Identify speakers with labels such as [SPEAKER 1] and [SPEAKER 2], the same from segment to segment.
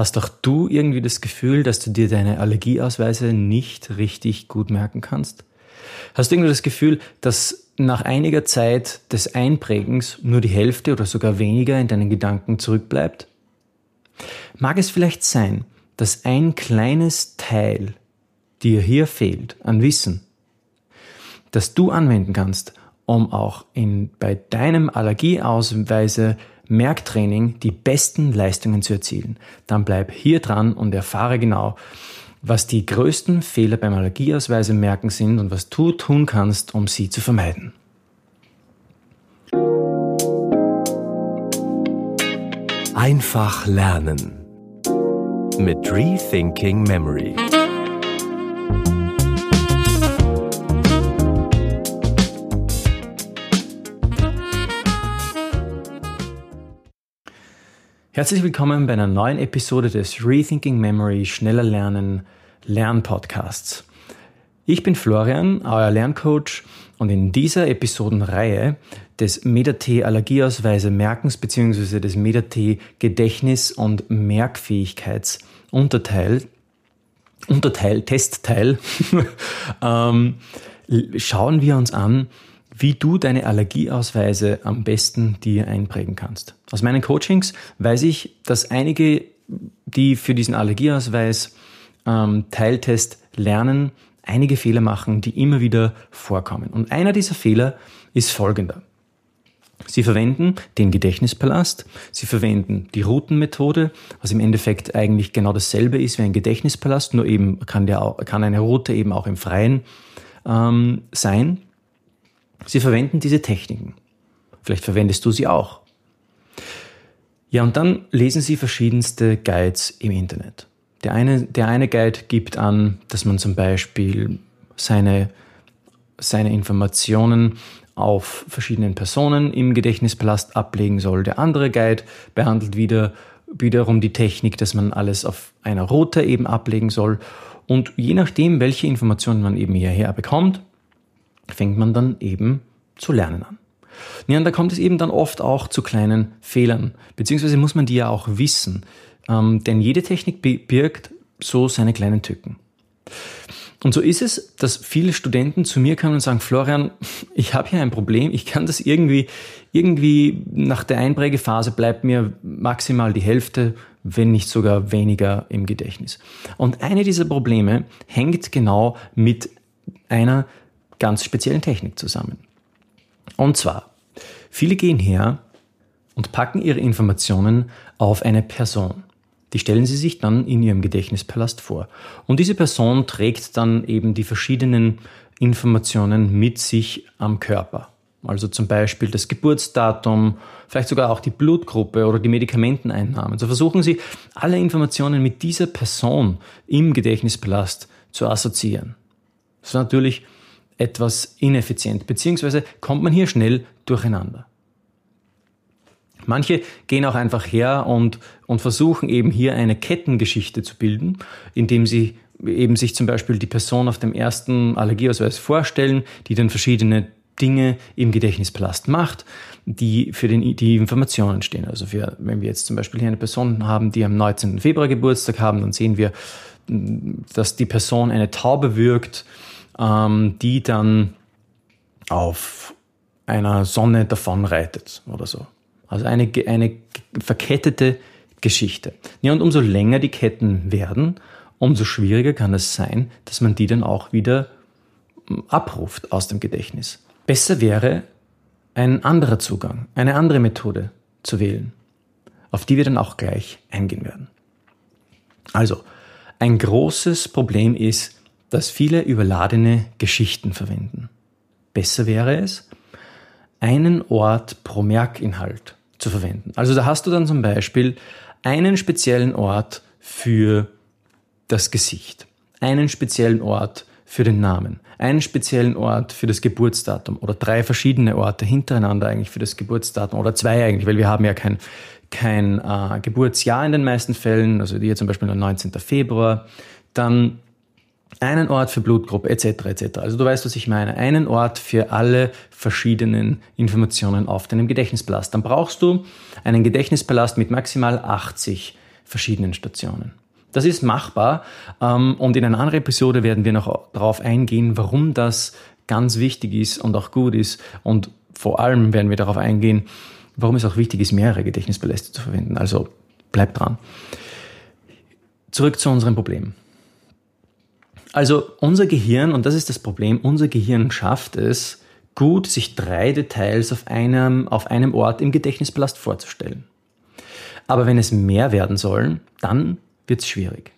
[SPEAKER 1] Hast auch du irgendwie das Gefühl, dass du dir deine Allergieausweise nicht richtig gut merken kannst? Hast du irgendwie das Gefühl, dass nach einiger Zeit des Einprägens nur die Hälfte oder sogar weniger in deinen Gedanken zurückbleibt? Mag es vielleicht sein, dass ein kleines Teil dir hier fehlt an Wissen, das du anwenden kannst, um auch in, bei deinem Allergieausweise Merktraining die besten Leistungen zu erzielen. Dann bleib hier dran und erfahre genau, was die größten Fehler beim Allergieausweise merken sind und was du tun kannst, um sie zu vermeiden.
[SPEAKER 2] Einfach lernen mit Rethinking Memory.
[SPEAKER 1] Herzlich willkommen bei einer neuen Episode des Rethinking Memory Schneller Lernen Lernpodcasts. Ich bin Florian, euer Lerncoach und in dieser Episodenreihe des MetaT Allergieausweise Merkens bzw. des MetaT Gedächtnis- und Merkfähigkeitsunterteil Unterteil, Testteil, ähm, schauen wir uns an, wie du deine Allergieausweise am besten dir einprägen kannst. Aus meinen Coachings weiß ich, dass einige, die für diesen Allergieausweis ähm, Teiltest lernen, einige Fehler machen, die immer wieder vorkommen. Und einer dieser Fehler ist folgender. Sie verwenden den Gedächtnispalast, sie verwenden die Routenmethode, was im Endeffekt eigentlich genau dasselbe ist wie ein Gedächtnispalast, nur eben kann, der kann eine Route eben auch im Freien ähm, sein. Sie verwenden diese Techniken. Vielleicht verwendest du sie auch. Ja, und dann lesen Sie verschiedenste Guides im Internet. Der eine, der eine Guide gibt an, dass man zum Beispiel seine, seine Informationen auf verschiedenen Personen im Gedächtnispalast ablegen soll. Der andere Guide behandelt wieder, wiederum die Technik, dass man alles auf einer Route eben ablegen soll. Und je nachdem, welche Informationen man eben hierher bekommt, fängt man dann eben zu lernen an. Ja, und da kommt es eben dann oft auch zu kleinen Fehlern, beziehungsweise muss man die ja auch wissen, ähm, denn jede Technik birgt so seine kleinen Tücken. Und so ist es, dass viele Studenten zu mir kommen und sagen, Florian, ich habe hier ein Problem, ich kann das irgendwie, irgendwie nach der Einprägephase bleibt mir maximal die Hälfte, wenn nicht sogar weniger im Gedächtnis. Und eine dieser Probleme hängt genau mit einer ganz speziellen Technik zusammen. Und zwar, viele gehen her und packen ihre Informationen auf eine Person. Die stellen sie sich dann in ihrem Gedächtnispalast vor. Und diese Person trägt dann eben die verschiedenen Informationen mit sich am Körper. Also zum Beispiel das Geburtsdatum, vielleicht sogar auch die Blutgruppe oder die Medikamenteneinnahmen. So versuchen Sie, alle Informationen mit dieser Person im Gedächtnispalast zu assoziieren. Das ist natürlich etwas ineffizient, beziehungsweise kommt man hier schnell durcheinander. Manche gehen auch einfach her und, und versuchen eben hier eine Kettengeschichte zu bilden, indem sie eben sich zum Beispiel die Person auf dem ersten Allergieausweis vorstellen, die dann verschiedene Dinge im Gedächtnispalast macht, die für den, die Informationen stehen. Also für, wenn wir jetzt zum Beispiel hier eine Person haben, die am 19. Februar Geburtstag haben, dann sehen wir, dass die Person eine Taube wirkt, ähm, die dann auf einer Sonne davonreitet oder so. Also eine, eine verkettete Geschichte. Ja, und umso länger die Ketten werden, umso schwieriger kann es sein, dass man die dann auch wieder hm, abruft aus dem Gedächtnis. Besser wäre ein anderer Zugang, eine andere Methode zu wählen, auf die wir dann auch gleich eingehen werden. Also, ein großes Problem ist, dass viele überladene Geschichten verwenden. Besser wäre es, einen Ort pro Merkinhalt zu verwenden. Also da hast du dann zum Beispiel einen speziellen Ort für das Gesicht, einen speziellen Ort für den Namen, einen speziellen Ort für das Geburtsdatum oder drei verschiedene Orte hintereinander eigentlich für das Geburtsdatum oder zwei eigentlich, weil wir haben ja kein, kein äh, Geburtsjahr in den meisten Fällen, also hier zum Beispiel der 19. Februar, dann einen Ort für Blutgruppe etc. etc. Also du weißt, was ich meine. Einen Ort für alle verschiedenen Informationen auf deinem Gedächtnispalast. Dann brauchst du einen Gedächtnispalast mit maximal 80 verschiedenen Stationen. Das ist machbar ähm, und in einer anderen Episode werden wir noch darauf eingehen, warum das ganz wichtig ist und auch gut ist und vor allem werden wir darauf eingehen, warum es auch wichtig ist, mehrere Gedächtnispaläste zu verwenden. Also bleibt dran. Zurück zu unserem Problem. Also unser Gehirn, und das ist das Problem, unser Gehirn schafft es, gut sich drei Details auf einem, auf einem Ort im Gedächtnispalast vorzustellen. Aber wenn es mehr werden sollen, dann wird es schwierig.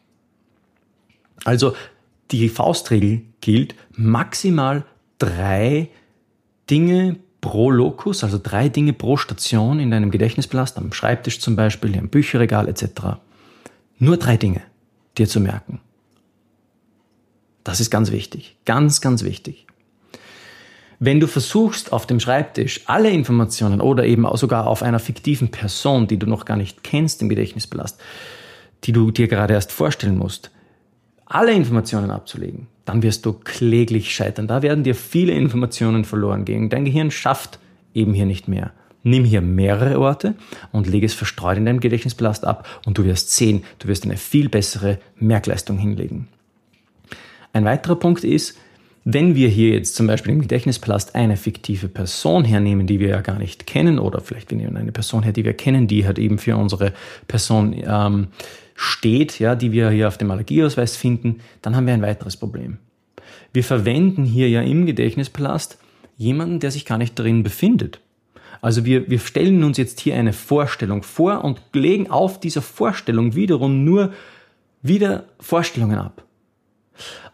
[SPEAKER 1] Also die Faustregel gilt, maximal drei Dinge pro Locus, also drei Dinge pro Station in deinem Gedächtnispalast, am Schreibtisch zum Beispiel, im Bücherregal etc. Nur drei Dinge dir zu merken. Das ist ganz wichtig, ganz, ganz wichtig. Wenn du versuchst, auf dem Schreibtisch alle Informationen oder eben sogar auf einer fiktiven Person, die du noch gar nicht kennst im Gedächtnispalast, die du dir gerade erst vorstellen musst, alle Informationen abzulegen, dann wirst du kläglich scheitern. Da werden dir viele Informationen verloren gehen. Dein Gehirn schafft eben hier nicht mehr. Nimm hier mehrere Orte und lege es verstreut in deinem Gedächtnispalast ab und du wirst sehen, du wirst eine viel bessere Merkleistung hinlegen. Ein weiterer Punkt ist, wenn wir hier jetzt zum Beispiel im Gedächtnispalast eine fiktive Person hernehmen, die wir ja gar nicht kennen, oder vielleicht wir nehmen eine Person her, die wir kennen, die halt eben für unsere Person ähm, steht, ja, die wir hier auf dem Allergieausweis finden, dann haben wir ein weiteres Problem. Wir verwenden hier ja im Gedächtnispalast jemanden, der sich gar nicht darin befindet. Also wir, wir stellen uns jetzt hier eine Vorstellung vor und legen auf dieser Vorstellung wiederum nur wieder Vorstellungen ab.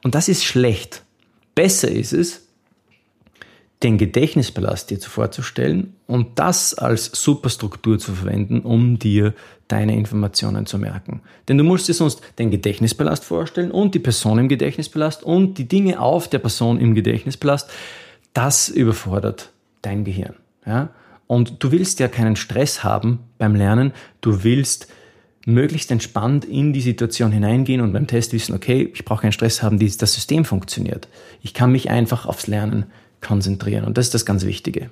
[SPEAKER 1] Und das ist schlecht. Besser ist es, den Gedächtnispalast dir vorzustellen und das als Superstruktur zu verwenden, um dir deine Informationen zu merken. Denn du musst dir sonst den Gedächtnispalast vorstellen und die Person im Gedächtnispalast und die Dinge auf der Person im Gedächtnispalast. Das überfordert dein Gehirn. Ja? Und du willst ja keinen Stress haben beim Lernen. Du willst möglichst entspannt in die Situation hineingehen und beim Test wissen, okay, ich brauche keinen Stress haben, das System funktioniert. Ich kann mich einfach aufs Lernen konzentrieren. Und das ist das ganz Wichtige.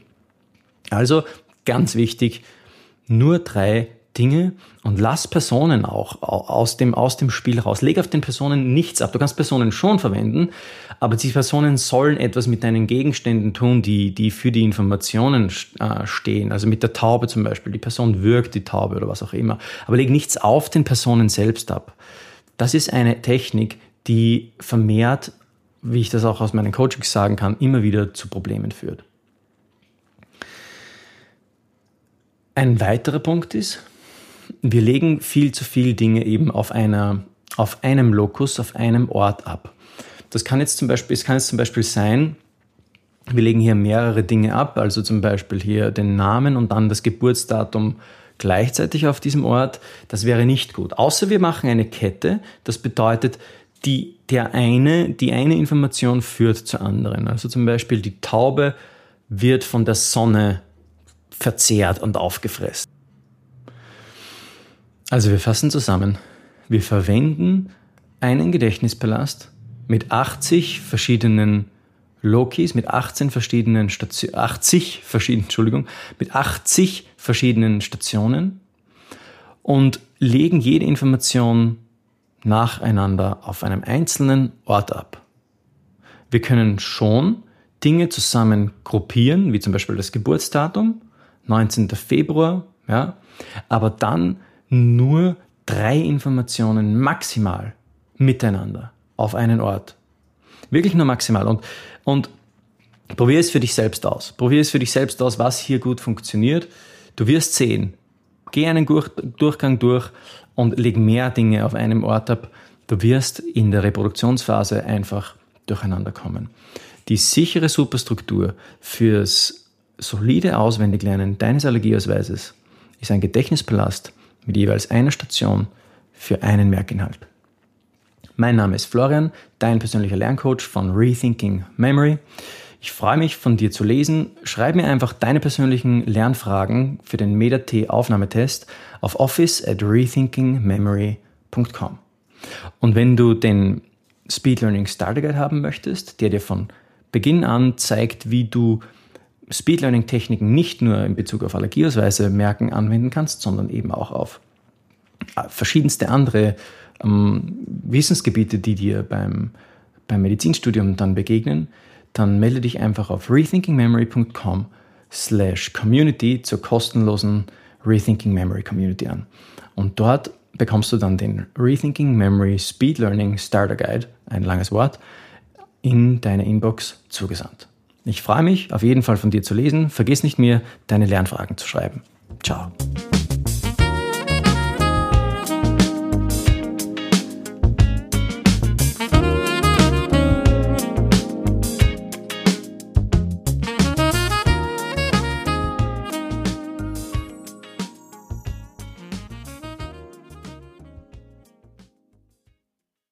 [SPEAKER 1] Also ganz wichtig, nur drei Dinge und lass Personen auch aus dem, aus dem Spiel raus. Leg auf den Personen nichts ab. Du kannst Personen schon verwenden, aber die Personen sollen etwas mit deinen Gegenständen tun, die, die für die Informationen äh, stehen. Also mit der Taube zum Beispiel. Die Person wirkt die Taube oder was auch immer. Aber leg nichts auf den Personen selbst ab. Das ist eine Technik, die vermehrt wie ich das auch aus meinen Coachings sagen kann, immer wieder zu Problemen führt. Ein weiterer Punkt ist, wir legen viel zu viel Dinge eben auf, einer, auf einem Lokus, auf einem Ort ab. Das kann jetzt zum Beispiel, es kann jetzt zum Beispiel sein, wir legen hier mehrere Dinge ab, also zum Beispiel hier den Namen und dann das Geburtsdatum gleichzeitig auf diesem Ort. Das wäre nicht gut. Außer wir machen eine Kette. Das bedeutet, die, der eine, die eine Information führt zur anderen. Also zum Beispiel die Taube wird von der Sonne verzehrt und aufgefressen. Also wir fassen zusammen. Wir verwenden einen Gedächtnispalast mit 80 verschiedenen Lokis, mit 18 verschiedenen Stationen, 80 verschiedenen, Entschuldigung, mit 80 verschiedenen Stationen und legen jede Information nacheinander auf einem einzelnen Ort ab. Wir können schon Dinge zusammen gruppieren, wie zum Beispiel das Geburtsdatum, 19. Februar, ja, aber dann nur drei Informationen maximal miteinander auf einen Ort. Wirklich nur maximal. Und, und probier es für dich selbst aus. Probier es für dich selbst aus, was hier gut funktioniert. Du wirst sehen. Geh einen Durchgang durch und leg mehr Dinge auf einem Ort ab. Du wirst in der Reproduktionsphase einfach durcheinander kommen. Die sichere Superstruktur fürs solide Auswendiglernen deines Allergieausweises ist ein Gedächtnispalast mit jeweils einer Station für einen Merkinhalt. Mein Name ist Florian, dein persönlicher Lerncoach von Rethinking Memory. Ich freue mich, von dir zu lesen. Schreib mir einfach deine persönlichen Lernfragen für den MetaT-Aufnahmetest auf office at rethinkingmemory.com. Und wenn du den Speed Learning Starter Guide haben möchtest, der dir von Beginn an zeigt, wie du Speed Learning Techniken nicht nur in Bezug auf Allergieausweise merken anwenden kannst, sondern eben auch auf äh, verschiedenste andere ähm, Wissensgebiete, die dir beim, beim Medizinstudium dann begegnen, dann melde dich einfach auf rethinkingmemory.com slash community zur kostenlosen Rethinking Memory Community an. Und dort bekommst du dann den Rethinking Memory Speed Learning Starter Guide, ein langes Wort, in deine Inbox zugesandt. Ich freue mich auf jeden Fall von dir zu lesen. Vergiss nicht mehr, deine Lernfragen zu schreiben. Ciao.